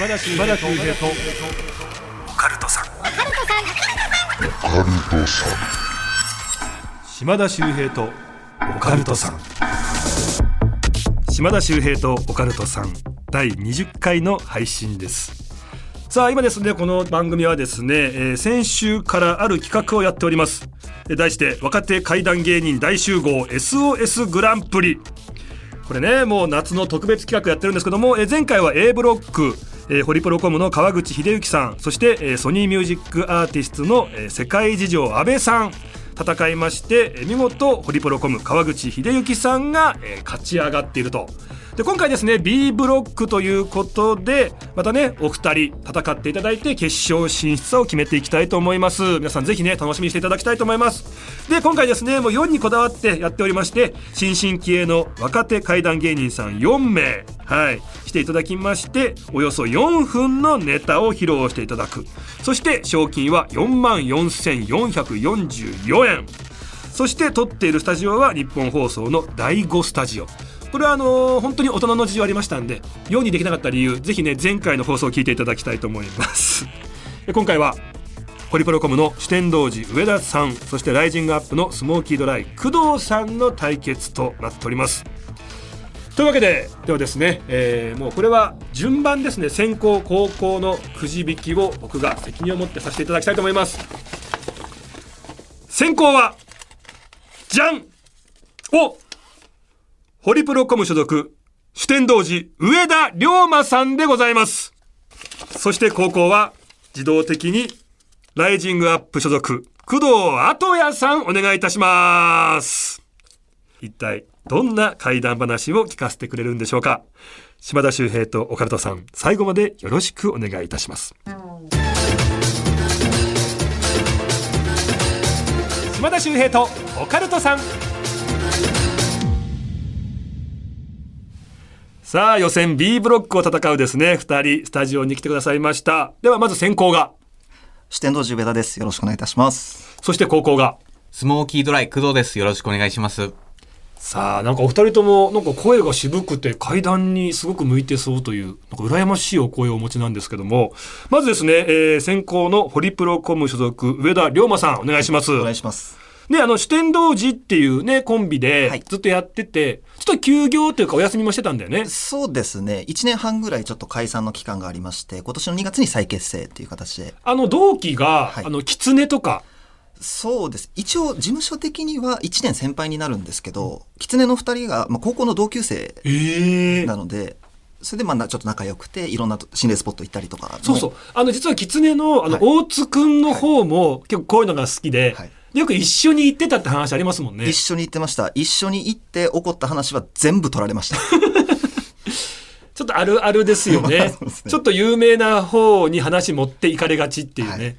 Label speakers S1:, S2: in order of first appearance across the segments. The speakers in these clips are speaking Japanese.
S1: 島田秀平と。オカルトさん。島田秀平と。オカルトさん。島田秀平とオカルトさん。第20回の配信です。さあ今ですねこの番組はですね、えー先週からある企画をやっております。えー題して若手怪談芸人大集合 SOS グランプリ。これねもう夏の特別企画やってるんですけども、えー前回は A ブロック、えーホリプロコムの川口秀幸さんそして、えーソニーミュージックアーティストの、えー世界事情阿部さん戦いまして、えー見事ホリプロコム川口秀幸さんが、えー勝ち上がっていると。で今回ですね B ブロックということでまたねお二人戦っていただいて決勝進出を決めていきたいと思います。皆さんぜひね楽しみにしていただきたいと思います。で今回ですねもう4にこだわってやっておりまして新進気鋭の若手怪談芸人さん4名はい来ていただきましておよそ4分のネタを披露していただく。そして賞金は4万4444円。そして撮っているスタジオは日本放送の第5スタジオ。これはあのー本当に大人の事情ありましたんで4にできなかった理由ぜひね前回の放送を聞いていただきたいと思います。今回はホリプロコムの主天童寺上田さんそしてライジングアップのスモーキードライ工藤さんの対決となっております。というわけでではですね、えーもうこれは順番ですね先行後攻のくじ引きを僕が責任を持ってさせていただきたいと思います。先行はじゃんおホリプロコム所属主天童寺上田龍馬さんでございます。そして高校は自動的にライジングアップ所属工藤後也さんお願いいたします。一体どんな怪談話を聞かせてくれるんでしょうか。島田秀平とオカルトさん最後までよろしくお願いいたします。島田秀平とオカルトさん。さあ予選 B ブロックを戦うですね2人スタジオに来てくださいましたではまず先行が
S2: 四天王寺上田です。よろしくお願いいたします。
S1: そして高校が
S3: スモーキードライ工藤です。よろしくお願いします。
S1: さあなんかお二人ともなんか声が渋くて階段にすごく向いてそうというなんか羨ましいお声をお持ちなんですけどもまずですね、えー先行のホリプロコム所属上田龍馬さんお願いします
S2: お願いします。
S1: ねあの主天童寺っていうねコンビで
S2: はい
S1: ずっとやってて、ちょっと休業というかお休みもしてたんだよね
S2: そうですね。1年半ぐらいちょっと解散の期間がありまして、今年の2月に再結成っていう形で。
S1: あの同期が、
S2: はい
S1: あの狐とか
S2: そうです。一応事務所的には1年先輩になるんですけど、狐の2人が、まあ、高校の同級生
S1: ええ
S2: なので、それでまあなちょっと仲良くて、いろんなと心霊スポット行ったりとかの。
S1: そうそう。あの、実は狐の、あの、
S2: はい
S1: 大津くんの方も、結構こういうのが好きで、
S2: はい
S1: よく一緒に行ってたって話ありますもんね
S2: 一。緒に行ってました。一緒に行って起こった話は全部取られました。
S1: ちょっとあるあるですよね
S2: そうですね
S1: ちょっと有名な方に話持っていかれがちっていうね。
S2: はい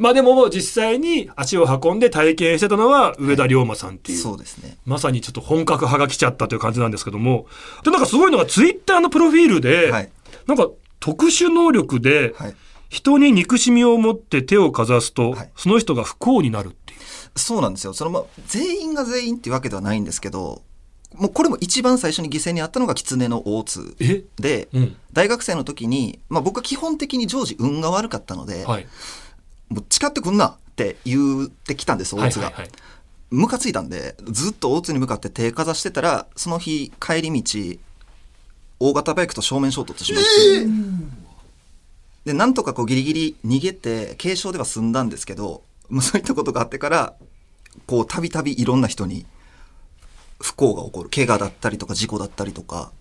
S1: まあでも、実際に足を運んで体験してたのは上田龍馬さんっていう。
S2: そうですね。
S1: まさにちょっと本格派が来ちゃったという感じなんですけども。で、なんかすごいのがツイッターのプロフィールで、
S2: はい
S1: なんか特殊能力で、
S2: はい。
S1: 人に憎しみを持って手をかざすと、
S2: はい
S1: その人が不幸になる。
S2: そうなんですよ。そのまあ全員が全員っていうわけではないんですけど、もうこれも一番最初に犠牲にあったのが狐の大津
S1: え？
S2: で、
S1: うん。
S2: 大学生の時に、まあ、僕は基本的に常時運が悪かったので、
S1: はい。
S2: もう誓ってくんなって言ってきたんです大津が。ムカついたんでずっと大津に向かって手かざしてたらその日帰り道大型バイクと正面衝突しまして、でなんとかこうギリギリ逃げて軽傷では済んだんですけどもうそういったことがあってからこうたびたびいろんな人に不幸が起こる怪我だったりとか事故だったりとか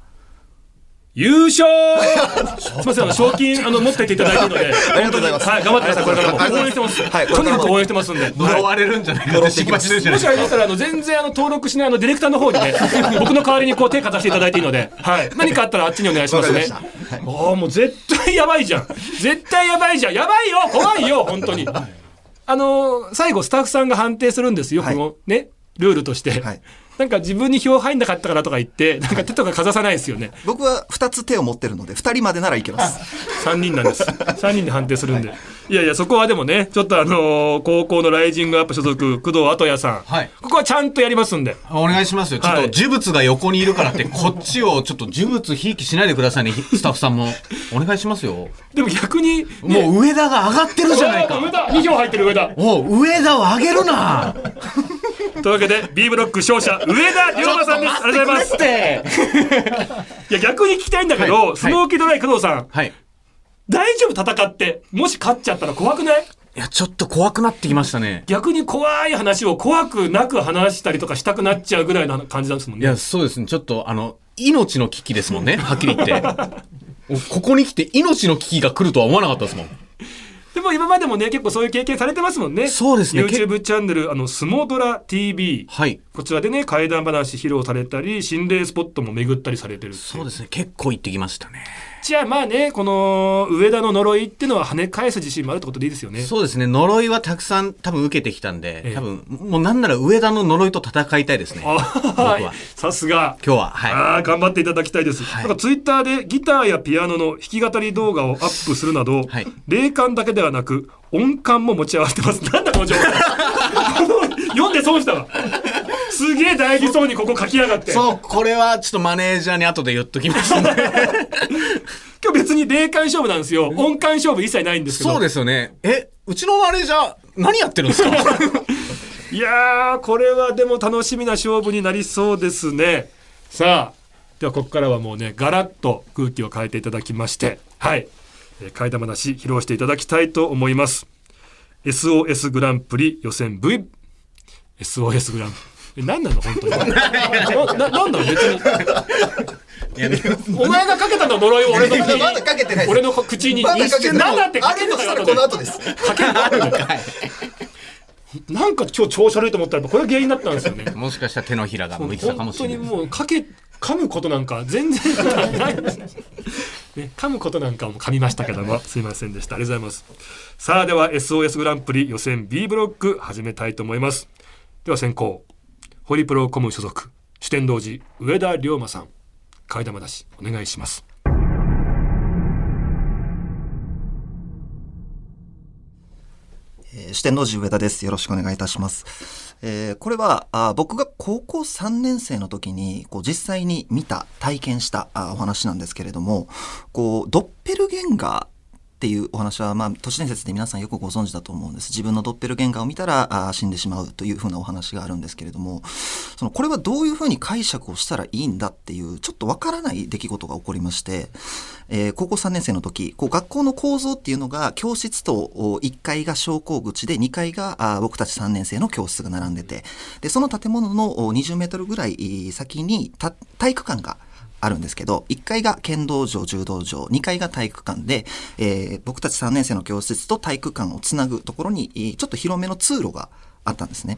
S1: 優勝すみません、あの、賞金、あの、持っていっていただいてるので。
S2: ありがとうございます
S1: はい、頑張ってください。これからも応援してます。
S2: はい
S1: とにかく応援してますんで。
S3: 呪われるんじゃないかって心配してるじゃないですか。
S1: もしありましたら、あの、全然、あの、登録しない、あの、ディレクターの方にね、僕の代わりにこう、手かざしていただいていいので、はい。何かあったらあっちにお願いしますね。ああ、もう絶対やばいじゃん。絶対やばいじゃん。やばいよ怖いよ本当に。あの、最後、スタッフさんが判定するんですよ。
S2: はい
S1: この、ね、ルールとして。
S2: はい
S1: なんか自分に票入んなかったからとか言って、なんか手とかかざさないですよね。
S2: 僕は2つ手を持ってるので2人までならいけます
S1: 3人なんです。3人で判定するんで。いやいや、そこはでもね、ちょっとあのー高校のライジングアップ所属、工藤後也さん。
S3: はい
S1: ここはちゃんとやりますんで。
S3: お願いしますよ。ちょっ
S1: はい
S3: と呪物が横にいるからって、こっちをちょっと呪物ひいきしないでくださいね、ひスタッフさんも。お願いしますよ。
S1: でも逆に、
S3: もう上田が上がってるじゃないか。
S1: 上田 !2 票入ってる上田。
S3: おう上田を上げるな
S1: というわけで、B ブロック勝者、上田龍馬さんです。ありがとうございます。いや、逆に聞きたいんだけど、
S3: はい
S1: スモーキードライ工藤さん、
S3: はい。
S1: 大丈夫戦って、もし勝っちゃったら怖くない？
S3: いや、ちょっと怖くなってきましたね。
S1: 逆に怖い話を怖くなく話したりとかしたくなっちゃうぐらいの感じなんですもんね。
S3: いや、そうですね。ちょっと、あの、命の危機ですもんね。はっきり言って。ここに来て命の危機が来るとは思わなかったですもん。
S1: でも今までもね、結構そういう経験されてますもんね。
S3: そうですね
S1: YouTube チャンネル、あの、スモドラ TV。
S3: はい。
S1: こちらでね、怪談話披露されたり、心霊スポットも巡ったりされてる
S3: そうですね。結構行ってきましたね。
S1: じゃあまあね、この上田の呪いっていうのは跳ね返す自信もあるってことでいいですよね。
S3: そうですね。呪いはたくさん多分受けてきたん
S1: ええ
S3: で、多分、もうなんなら上田の呪いと戦いたいですね。
S1: さすが。
S3: 今日は、はい。
S1: ああ、頑張っていただきたいです。
S3: はい
S1: なんかツイッターでギターやピアノの弾き語り動画をアップするなど、
S3: はい
S1: 霊感だけではなく、音感も持ち合わせてます。なんだこの情報 読んで損したわ。すげえ大事そうにここ書きやがって。
S3: そう、これはちょっとマネージャーに後で言っときますね。
S1: 今日別に霊感勝負なんですよ。音感勝負一切ないんですけど。
S3: そうですよね。え、うちのマネージャー、何やってるんですか？
S1: いやー、これはでも楽しみな勝負になりそうですね。さあ、ではここからはもうね、ガラッと空気を変えていただきまして、はい。えー、替え玉なし披露していただきたいと思います。SOS グランプリ予選 V、SOS グランプリ。え何なの？本当に。な、ななんなの？別に。お前がかけたの呪いを俺の口に。
S2: まだかけてない
S1: 俺の口に。
S2: まだかけてない
S1: なんだってかけ
S2: るとしたらこの後です
S1: かけるの？かいなんか今日調子悪いと思ったらこれが原因だったんですよね。
S3: もしかしたら手のひらが向いてたかも
S1: 本当に
S3: しれない。
S1: もうかけ噛むことなんか全然ない。噛むことなんかも噛みましたけどもすいませんでしたありがとうございます。さあでは SOS グランプリ予選 B ブロック始めたいと思います。では先行ホリプロコム所属主典同時上田龍馬さん替え玉出しお願いします。
S2: えー四天王寺上田です。よろしくお願いいたします。えーこれはあ僕が高校3年生の時にこう実際に見た体験したあお話なんですけれどもこうドッペルゲンガーっていうお話は、まあ、都市伝説で皆さんよくご存知だと思うんです。自分のドッペルゲンガーを見たらあ死んでしまうというふうなお話があるんですけれどもそのこれはどういうふうに解釈をしたらいいんだっていうちょっとわからない出来事が起こりまして、えー高校3年生の時こう学校の構造っていうのが教室と1階が昇降口で2階があ僕たち3年生の教室が並んでてでその建物の20メートルぐらい先に体育館があるんですけど、1階が剣道場、柔道場、2階が体育館で、えー僕たち3年生の教室と体育館をつなぐところに、ちょっと広めの通路があったんですね。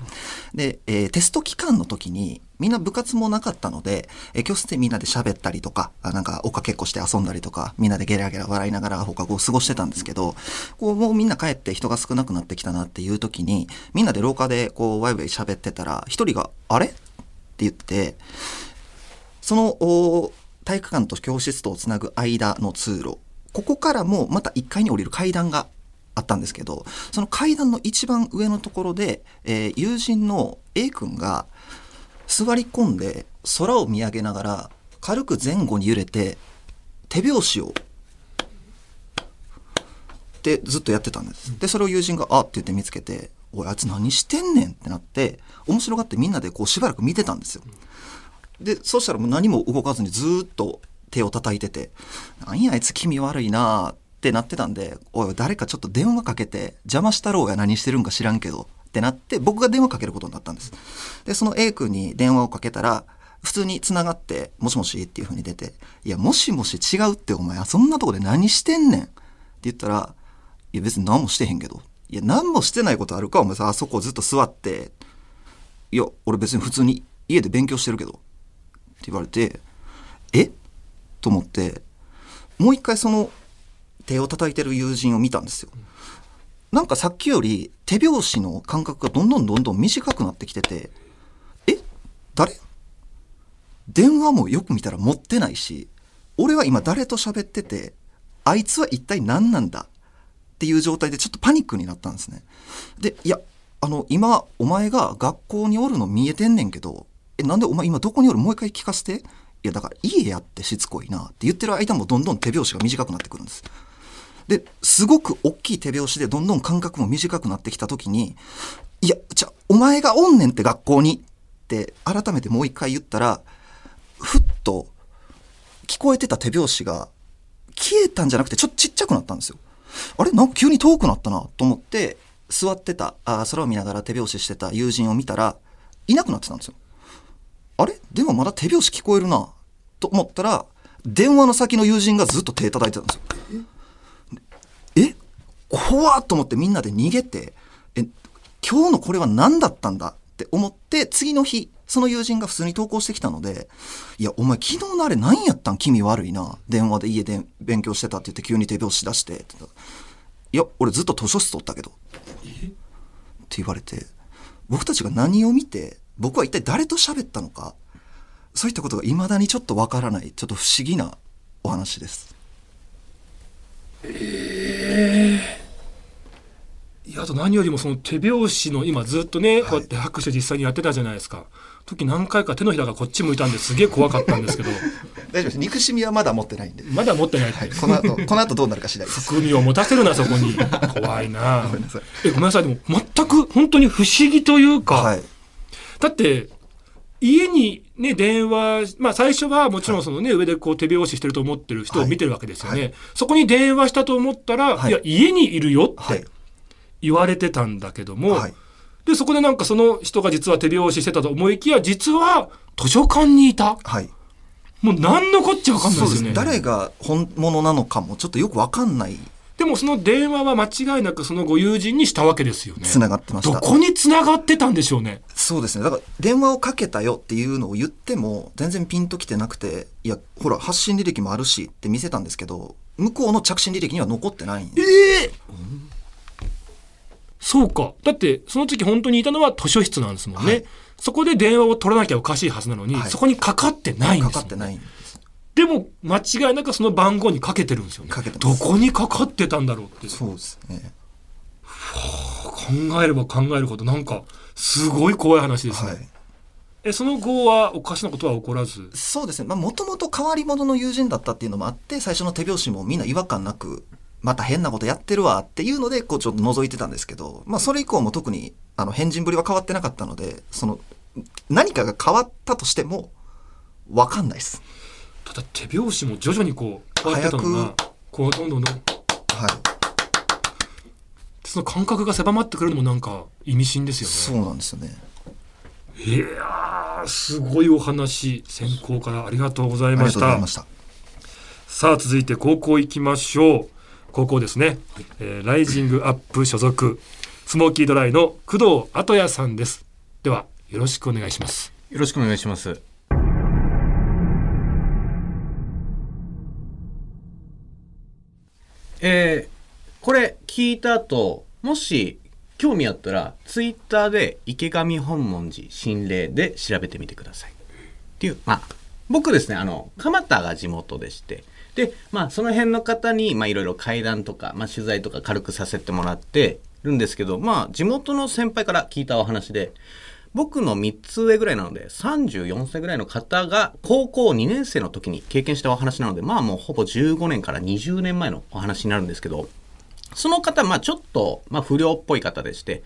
S2: で、えーテスト期間の時に、みんな部活もなかったので、えー教室でみんなで喋ったりとか、なんか追っかけっこして遊んだりとか、みんなでゲラゲラ笑いながら放課後を過ごしてたんですけど、こうもうみんな帰って人が少なくなってきたなっていう時に、みんなで廊下でこうワイワイ喋ってたら、一人が、あれ？って言って、その体育館と教室とをつなぐ間の通路ここからもまた1階に降りる階段があったんですけどその階段の一番上のところで、えー友人の A 君が座り込んで空を見上げながら軽く前後に揺れて手拍子をってずっとやってたんです。でそれを友人が「あっ」て言って見つけて「おいあいつ何してんねん」ってなって面白がってみんなでこうしばらく見てたんですよ。でそしたらもう何も動かずにずっと手を叩いてて「なんやあいつ気味悪いな」ってなってたんで「おい誰かちょっと電話かけて邪魔したろうが何してるんか知らんけど」ってなって僕が電話かけることになったんです。でその A 君に電話をかけたら普通に繋がって「もしもし」っていう風に出て「いやもしもし違うってお前そんなとこで何してんねん」って言ったら「いや別に何もしてへんけど」いや何もしてないことあるかお前さあそこずっと座って「いや俺別に普通に家で勉強してるけど」言われてえ？と思ってもう一回その手を叩いてる友人を見たんですよ。なんかさっきより手拍子の間隔がどんどんどんどん短くなってきててえ？誰？電話もよく見たら持ってないし俺は今誰と喋っててあいつは一体何なんだ？っていう状態でちょっとパニックになったんですね。で、いや、あの、今、お前が学校におるの見えてんねんけど、え、なんでお前今どこにおる？もう一回聞かせて。いや、だから家やってしつこいなって言ってる間もどんどん手拍子が短くなってくるんです。で、すごく大きい手拍子でどんどん間隔も短くなってきた時に、いや、じゃあ、お前がおんねんって学校にって改めてもう一回言ったら、ふっと聞こえてた手拍子が消えたんじゃなくてちょっとちっちゃくなったんですよ。あれ？なんか急に遠くなったなと思って座ってたあ空を見ながら手拍子してた友人を見たらいなくなってたんですよ。あれ？でもまだ手拍子聞こえるなと思ったら電話の先の友人がずっと手叩いてたんですよ。え？怖っと思ってみんなで逃げてえ今日のこれは何だったんだって思って次の日その友人が普通に投稿してきたので、いや、お前昨日のあれ何やったん？気味悪いな。電話で家で勉強してたって言って急に手拍子出して。っていや、俺ずっと図書室取ったけど。って言われて、僕たちが何を見て、僕は一体誰と喋ったのか、そういったことが未だにちょっとわからない、ちょっと不思議なお話です。
S1: いやあと何よりもその手拍子の今ずっとね、こうやって拍手実際にやってたじゃないですか時何回か手のひらがこっち向いたんですげえ怖かったんですけど
S2: 大丈夫です。憎しみはまだ持ってないんで。
S1: まだ持ってない
S2: はい、この後、この後どうなるか次第です。
S1: 含みを持たせるなそこに怖いな
S2: ごめんなさい。
S1: えごめんなさいでも全く本当に不思議というか、
S2: はい。
S1: だって家にね電話まあ最初はもちろんそのね、上でこう手拍子してると思ってる人を見てるわけですよね、
S2: はい。は
S1: そこに電話したと思ったら、
S2: はい。
S1: い、や家にいるよって
S2: はい。
S1: 言われてたんだけども、
S2: はい。
S1: でそこでなんかその人が実は手拍子してたと思いきや実は図書館にいた。
S2: はい。
S1: もう何のこっちゃ分かんない
S2: です
S1: よね。
S2: 誰が本物なのかもちょっとよくわかんない
S1: でもその電話は間違いなくそのご友人にしたわけですよね。
S2: つながってました。
S1: どこに繋がってたんでしょうね。
S2: そうですね。だから電話をかけたよっていうのを言っても全然ピンときてなくていやほら発信履歴もあるしって見せたんですけど向こうの着信履歴には残ってないんで
S1: ええそうか。だってその時本当にいたのは図書室なんですもんね、
S2: はい。
S1: そこで電話を取らなきゃおかしいはずなのに、
S2: はい。
S1: そこにかかってないん
S2: か
S1: ですよ
S2: かってないんで
S1: も間違いなくその番号にかけてるんですよね。
S2: かけて
S1: どこにかかってたんだろうって。
S2: そうですね。
S1: 考えれば考えるほどなんかすごい怖い話ですね、
S2: はい。
S1: えその後はおかしなことは起こらず？
S2: そうですね。もともと変わり者の友人だったっていうのもあって最初の手拍子もみんな違和感なくまた変なことやってるわっていうのでこうちょっと覗いてたんですけど、まあ、それ以降も特にあの変人ぶりは変わってなかったのでその何かが変わったとしても分かんないです。
S1: ただ手拍子も徐々にこう変わってたのがこうどんどんどん。
S2: はい。
S1: その感覚が狭まってくるのもなんか意味深ですよね。
S2: そうなんですよね。
S1: いやーすごいお話先行からありがとうござい
S2: ありがと
S1: ました
S2: うございました。
S1: さあ続いて高校行きましょう。高校ですね、えーライジングアップ所属スモーキードライの工藤後也さんです。ではよろしくお願いします。
S3: よろしくお願いします。えーこれ聞いた後、もし興味あったら、ツイッターで池上本門寺心霊で調べてみてください。っていう、まあ、僕ですね、あの、蒲田が地元でして、で、まあ、その辺の方に、まあ、いろいろ会談とか、まあ、取材とか軽くさせてもらってるんですけど、まあ、地元の先輩から聞いたお話で、僕の3つ上ぐらいなので、34歳ぐらいの方が高校2年生の時に経験したお話なので、まあもうほぼ15年から20年前のお話になるんですけど、その方、まあちょっと、まあ不良っぽい方でして、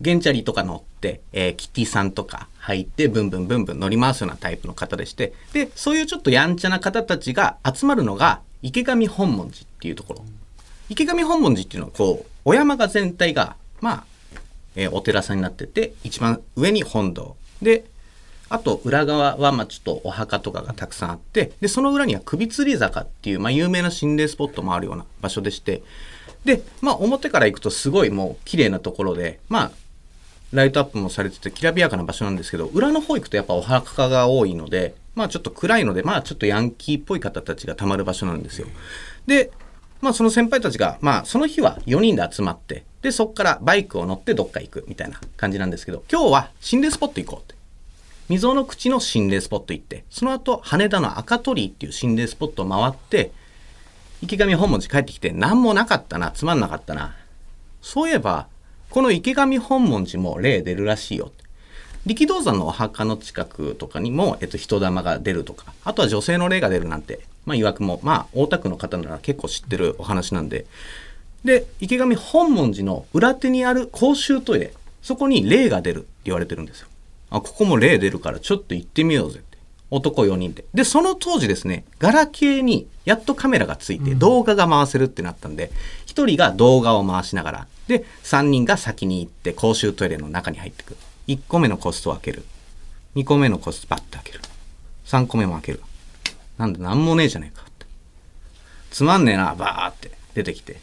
S3: ゲンチャリとか乗って、えーキティさんとか入って、ブンブンブンブン乗り回すようなタイプの方でして、で、そういうちょっとやんちゃな方たちが集まるのが、池上本門寺っていうところ。池上本門寺っていうのは、こう、お山が全体が、まあ、えーお寺さんになってて、一番上に本堂。で、あと裏側はまあちょっとお墓とかがたくさんあって、で、その裏には首吊り坂っていう、まあ有名な心霊スポットもあるような場所でして、で、まあ表から行くとすごいもう綺麗なところで、まあ、ライトアップもされててきらびやかな場所なんですけど、裏の方行くとやっぱお墓が多いので、まあちょっと暗いので、まあちょっとヤンキーっぽい方たちがたまる場所なんですよ。で、まあその先輩たちが、まあその日は4人で集まって、で、そこからバイクを乗ってどっか行くみたいな感じなんですけど、今日は心霊スポット行こうって。溝の口の心霊スポット行って、その後羽田の赤鳥居っていう心霊スポットを回って、池上本門寺帰ってきて何もなかったなつまんなかったなそういえばこの池上本門寺も霊出るらしいよ力道山のお墓の近くとかにも、えっと、人玉が出るとかあとは女性の霊が出るなんてまあ曰くもまあ大田区の方なら結構知ってるお話なんでで池上本門寺の裏手にある公衆トイレそこに霊が出るって言われてるんですよ。あここも霊出るからちょっと行ってみようぜって。男4人で。でその当時ですねガラケーにやっとカメラがついて動画が回せるってなったんで、1人が動画を回しながらで3人が先に行って公衆トイレの中に入ってくる。1個目のコストを開ける。2個目のコストバッて開ける。3個目も開ける。なんで何もねえじゃねえかって。つまんねえなバーって出てきて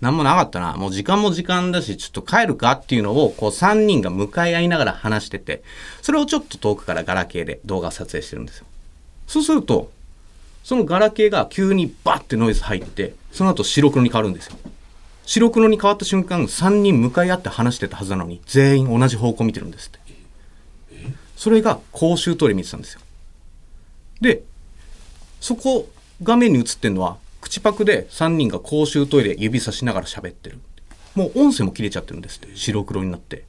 S3: 何もなかったな。もう時間も時間だし、ちょっと帰るかっていうのを、こう3人が向かい合いながら話してて、それをちょっと遠くからガラケーで動画撮影してるんですよ。そうすると、そのガラケーが急にバッてノイズ入って、その後白黒に変わるんですよ。白黒に変わった瞬間、3人向かい合って話してたはずなのに、全員同じ方向見てるんですって。それが公衆トイレ見てたんですよ。で、そこ、画面に映ってるのは、口パクで3人が公衆トイレ指さしながら喋ってる。もう音声も切れちゃってるんですって。白黒になって。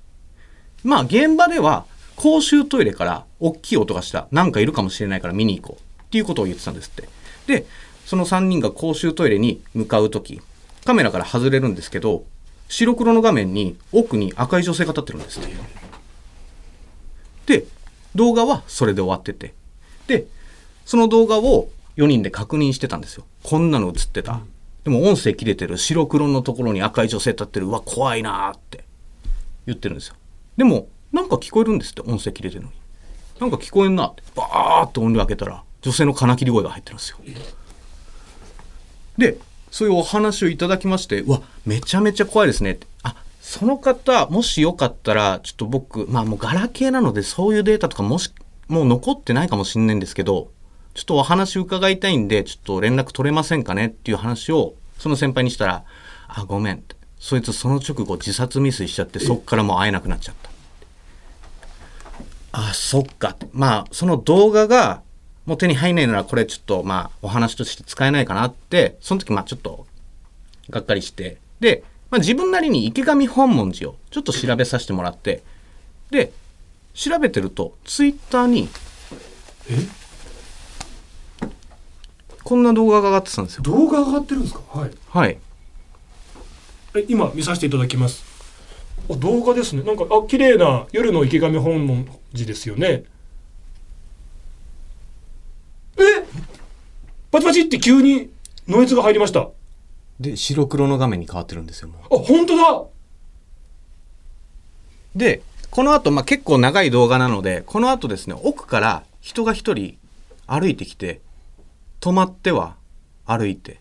S3: まあ現場では公衆トイレから大きい音がした。なんかいるかもしれないから見に行こう。っていうことを言ってたんですって。で、その3人が公衆トイレに向かうとき、カメラから外れるんですけど、白黒の画面に奥に赤い女性が立ってるんですって。で、動画はそれで終わってて。で、その動画を4人で確認してたんですよ。こんなの映ってた。でも音声切れてる白黒のところに赤い女性立ってる。うわ、怖いなーって言ってるんですよ。でも、なんか聞こえるんですって、音声切れてるのに。なんか聞こえんなって。バーって音量開けたら、女性の金切り声が入ってるんですよ。で、そういうお話をいただきまして、うわ、めちゃめちゃ怖いですねって。あ、その方、もしよかったら、ちょっと僕、まあもうガラケーなので、そういうデータとかもし、もう残ってないかもしれないんですけど、ちょっとお話伺いたいんで、ちょっと連絡取れませんかね？っていう話を、その先輩にしたら、あ、ごめんって。そいつその直後自殺未遂しちゃって、そっからもう会えなくなっちゃった。あ、そっか。まあ、その動画が、もう手に入んないなら、これちょっと、まあ、お話として使えないかなって、その時、まあ、ちょっと、がっかりして、で、まあ、自分なりに池上本門寺をちょっと調べさせてもらって、で、調べてると、ツイッターに、こんな動画が上がってたんですよ。
S1: 動画上がってるんですか？はい。
S3: はい。
S1: え今見させていただきます。あ動画ですね。なんかあ綺麗な夜の池上本門寺ですよね。え？パチパチって急にノイズが入りました。あ
S3: で、白黒の画面に変わってるんですよ、もう。
S1: 本当だ！
S3: で、この後、まあ、結構長い動画なので、この後ですね、奥から人が一人歩いてきて、止まっては歩いて、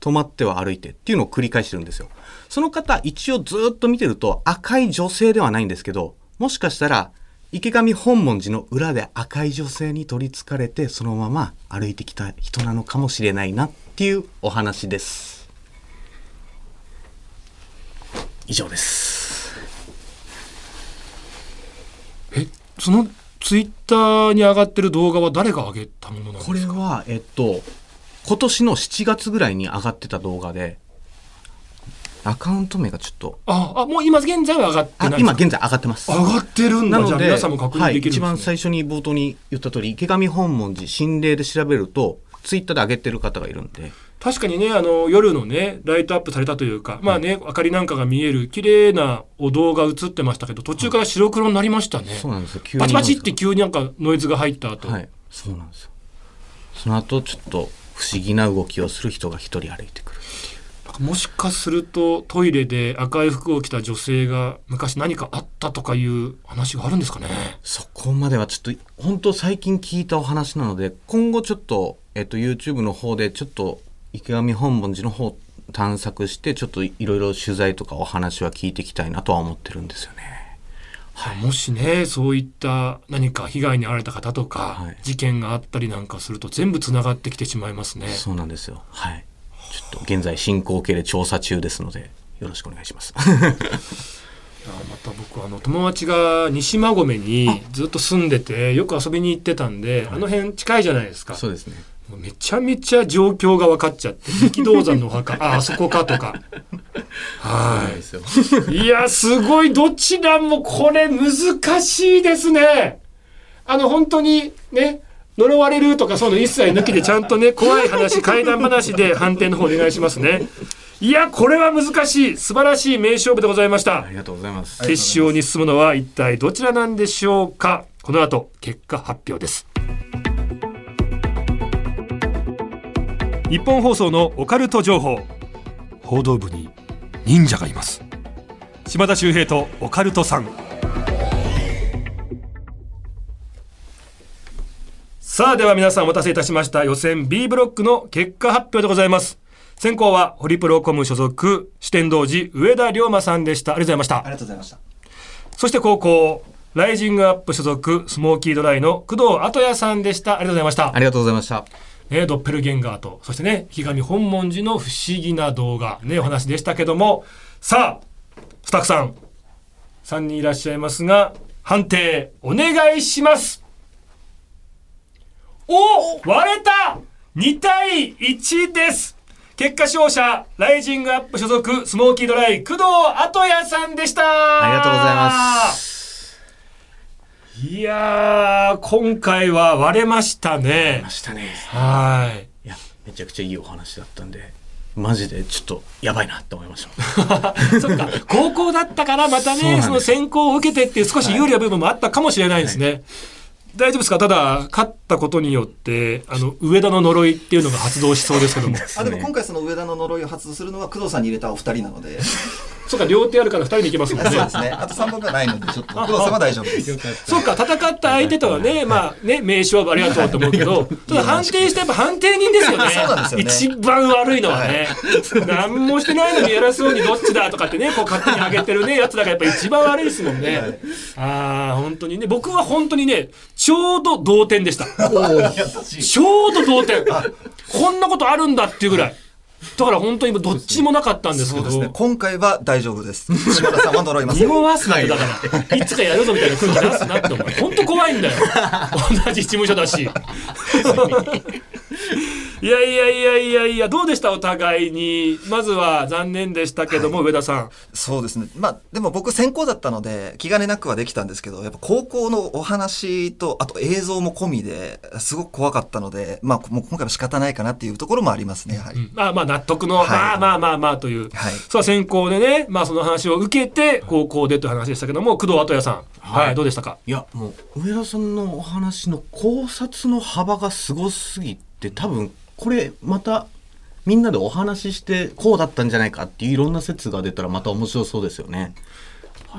S3: 止まっては歩いてっていうのを繰り返してるんですよ。その方、一応ずっと見てると赤い女性ではないんですけど、もしかしたら、池上本門寺の裏で赤い女性に取り憑かれて、そのまま歩いてきた人なのかもしれないなっていうお話です。以上です。
S1: えそのツイッターに上がってる動画は誰が上げたものなんですか？
S3: これは、えっと、今年の7月ぐらいに上がってた動画で、アカウント名がちょっと、
S1: ああもう今現在は上がってない
S3: あ今現在上がってます。
S1: 上がってるんだ。
S3: なので、
S1: 皆さんも確認
S3: はい、
S1: できるんですね、
S3: 一番最初に冒頭に言った通り、池上本門寺心霊で調べると、ツイッターで上げてる方がいるんで、
S1: 確かにねあの夜のねライトアップされたというか、まあね明かりなんかが見える綺麗なお動画映ってましたけど途中から白黒になりましたね、
S3: そうなんですよ。
S1: バチバチって急になんかノイズが入った後、
S3: はい、そうなんですよ。その後、ちょっと不思議な動きをする人が一人歩いてくる
S1: もしかするとトイレで赤い服を着た女性が昔何かあったとかいう話があるんですかね。
S3: そこまではちょっと本当最近聞いたお話なので今後ちょっと、えっと、YouTube の方でちょっと池上本門寺の方探索してちょっといろいろ取材とかお話は聞いていきたいなとは思ってるんですよね。
S1: もしねそういった何か被害に遭われた方とか、
S3: はい
S1: 事件があったりなんかすると全部つながってきてしまいますね
S3: そうなんですよ。はい。ちょっと現在進行形で調査中ですのでよろしくお願いします。
S1: いやまた僕あの友達が西馬込にずっと住んでてよく遊びに行ってたんで、あの辺近いじゃないですか
S3: そうですね。
S1: めちゃめちゃ状況が分かっちゃって力道山のお墓あ あそこかとか。は。
S3: い。
S1: いやすごいどちらもこれ難しいですね。あの本当にね呪われるとかそういうの一切抜きでちゃんとね 怖い話怪談話で判定の方お願いしますね。いやこれは難しい。素晴らしい名勝負でございました。
S3: ありがとうございます。
S1: 決勝に進むのは一体どちらなんでしょうか。この後結果発表です日本放送のオカルト情報報道部に忍者がいます島田秀平とオカルトさんさあでは皆さんお待たせいたしました予選 B ブロックの結果発表でございます先行はホリプロコム所属四天王寺上田龍馬さんでしたありがとうございました
S2: ありがとうございました。
S1: そして高校、ライジングアップ所属、スモーキードライの工藤後也さんでした。ありがとうございました
S3: あ。りがとうございました。
S1: ね、ドッペルゲンガーと、そしてね、ひがみ本門寺の不思議な動画、ね、お話でしたけども、さあ、スタッフさん、3人いらっしゃいますが、判定、お願いします。お割れた !2 対1です。結果勝者、ライジングアップ所属、スモーキードライ、工藤後也さんでした。
S3: ありがとうございます。
S1: いやー、今回は割れましたね
S3: ま。したね。
S1: はい。
S3: いや、めちゃくちゃいいお話だったんで、マジでちょっとやばいなって思いました。
S1: そっか、高校だったからまたね、
S3: そ
S1: の選考を受けてっていう少し有利な部分もあったかもしれないですね。大丈夫ですか？ただ、勝ったことによって、あの、上田の呪いっていうのが発動しそうですけども。
S2: あでも今回その上田の呪いを発動するのは工藤さんに入れたお二人なので、
S1: そっか、両手あるから二人でいけますもんね。
S2: そうですね。あと三本がないのでちょっと工藤さんは大丈夫です。
S1: そうか、戦った相手とはね、まあね、名勝負ありがとうと思うけど、ただ判定してやっぱ判定人ですよね。
S2: そうなんですよね
S1: 一番悪いのはね。何もしてないのに偉そうにどっちだとかってね、こう勝手に上げてるね、やつらがやっぱ一番悪いですもんね。
S2: はい
S1: ああ、本当にね、僕は本当にね、ちょうど同点でした。ちょうど同点。こんなことあるんだっていうぐらい。だから本当にどっちもなかったんですけど。
S2: ね。今回は大丈夫です。島田さんは呪いません。
S1: 匂わすなよ、だから。いつかやるぞみたいな空気出すなって思う。本当怖いんだよ。同じ事務所だし。いやいやいやいやいや、どうでした？お互いに。まずは残念でしたけども、上田さん。
S2: そうですね。まあ、でも僕先行だったので、気兼ねなくはできたんですけど、やっぱ高校のお話と、あと映像も込みで、すごく怖かったので、まあ、もう今回は仕方ないかなっていうところもありますね、やはり。
S1: まあまあ納得の、
S2: はい
S1: まあまあまあまあという。
S2: はい
S1: さあ先行でね、まあその話を受けて、高校でという話でしたけども、工藤後也さん。はい、
S3: はい
S1: どうでしたか？
S3: いや、もう、上田さんのお話の考察の幅がすごすぎて、多分、これ、また、みんなでお話しして、こうだったんじゃないかっていういろんな説が出たら、また面白そうですよね。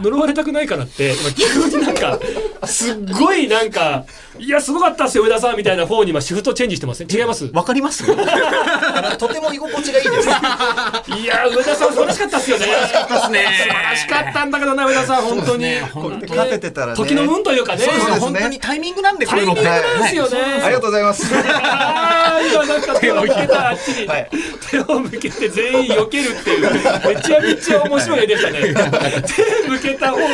S1: 呪われたくないからって、今急になんか、すっごいなんか、いや、すごかったっすよ、上田さんみたいな方に今シフトチェンジしてますね。違います？
S3: わかります？
S2: とても居心地がい
S1: や、上田さん素晴らしかったっすよね。素晴
S3: ったっすね
S1: らしかったんだけどな、上田さん、本当に。
S3: 本当に
S2: 立ててたらね。
S1: 時の運というかね。
S3: そうですね本当にタイミングなんで、こういうの
S1: タイミングですよね。
S2: ありがとうございます。
S1: あー今なんか手を向けたあっちに、
S2: はい
S1: 手を向けて全員避けるっていうめちゃめちゃ面白い絵でしたね手向けた方の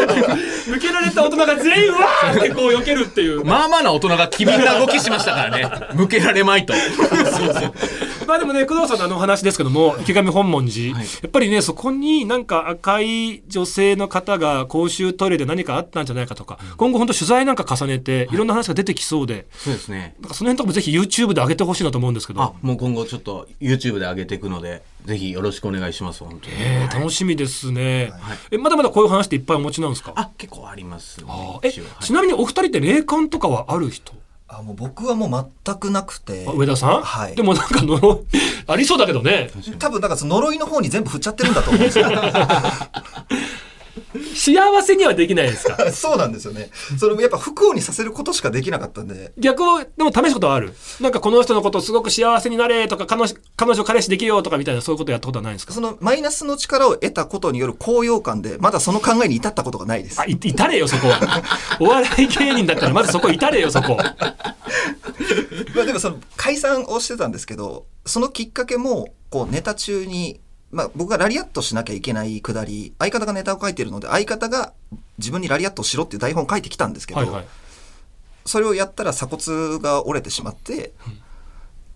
S1: 向けられた大人が全員わーってこう避けるっていう
S3: まあまあな大人が機敏な動きしましたからね。向けられまいと。
S1: まあでもね工藤さんのあのお話ですけども池上本門寺、
S3: はい。
S1: やっぱりねそこになんか赤い女性の方が公衆トイレで何かあったんじゃないかとか、今後本当取材なんか重ねてい。ろんな話が出てきそうで、
S3: そうですね。
S1: なんかその辺とかもぜひ YouTube で上げてほしいなと思うんですけど。
S3: あ、もう今後ちょっと YouTube で上げていくので、ぜひよろしくお願いします、本当に。
S1: えー楽しみですね、えまだまだこういう話っていっぱいお持ちなんですか？
S3: あ、結構あります、ね
S1: あ。えちなみにお二人って霊感とかはある人？
S2: あもう僕はもう全くなくて
S1: あ。上田さん、
S2: はい
S1: でもなんかの ありそうだけどね
S2: 多分だからその呪いの方に全部振っちゃってるんだと思うんですよ。
S1: 幸せにはできないですか？
S2: そうなんですよね。それやっぱ不幸にさせることしかできなかったんで。
S1: 逆をでも試すことはある？なんかこの人のことすごく幸せになれとか彼女彼女彼氏できようとかみたいなそういうことやったことはないんですか？
S2: そのマイナスの力を得たことによる高揚感で、まだその考えに至ったことがないです
S1: あ。い至れよそこは お笑い芸人だったらまずそこ至れよそこ
S2: まあでもその解散をしてたんですけど、そのきっかけも、こうネタ中に、まあ僕がラリアットしなきゃいけないくだり、相方がネタを書いてるので、相方が自分にラリアットしろっていう台本を書いてきたんですけど、
S1: はいはい
S2: それをやったら鎖骨が折れてしまって、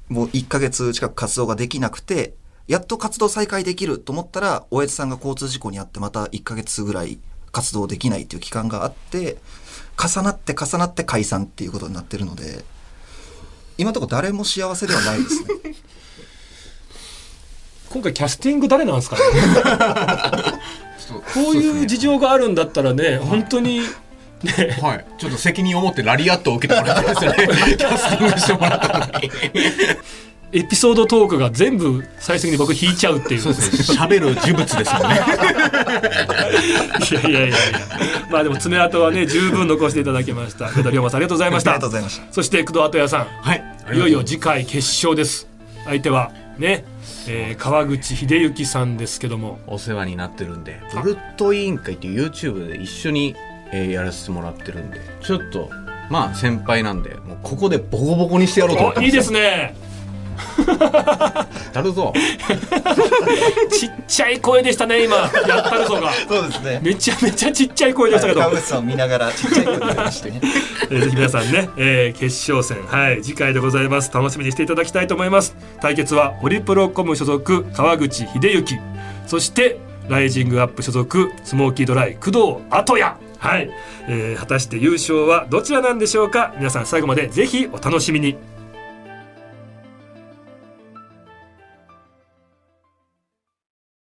S2: もう1ヶ月近く活動ができなくて、やっと活動再開できると思ったら、親父さんが交通事故にあって、また1ヶ月ぐらい活動できないっていう期間があって、重なって重なって解散っていうことになってるので、今のところ誰も幸せではないですね。
S1: 今回キャスティング誰なんですかね？こういう事情があるんだったらね本当にね
S3: はい。ちょっと責任を持ってラリアットを受けてもらってですね。キャスティングしてもらったのに。
S1: エピソードトークが全部最終的に僕引いちゃうっていう
S3: そうですね。喋る呪物ですよね。
S1: いやいやいやいやまあでも爪痕はね十分残していただきました工藤龍馬さんありがとうございました
S2: ありがとうございました
S1: そして工藤後屋さん
S3: はい。
S1: いよいよ次回決勝です相手はね、えー川口秀幸さんですけども。
S3: お世話になってるんで、ブルット委員会っていう YouTube で一緒に、えーやらせてもらってるんで、ちょっと、まあ先輩なんで、もうここでボコボコにしてやろうと思って
S1: おいいですね
S3: やるぞ。
S1: ちっちゃい声でしたね今。やったるぞが。
S2: そうですね。
S1: めちゃめちゃちっちゃい声でしたけど、
S2: 川口さんを見ながらちっちゃい声でして。ね。
S1: 皆さんね、えー決勝戦。はい次回でございます。楽しみにしていただきたいと思います。対決はホリプロコム所属川口秀幸。そしてライジングアップ所属スモーキードライ工藤後也はい、えー果たして優勝はどちらなんでしょうか。皆さん最後までぜひお楽しみに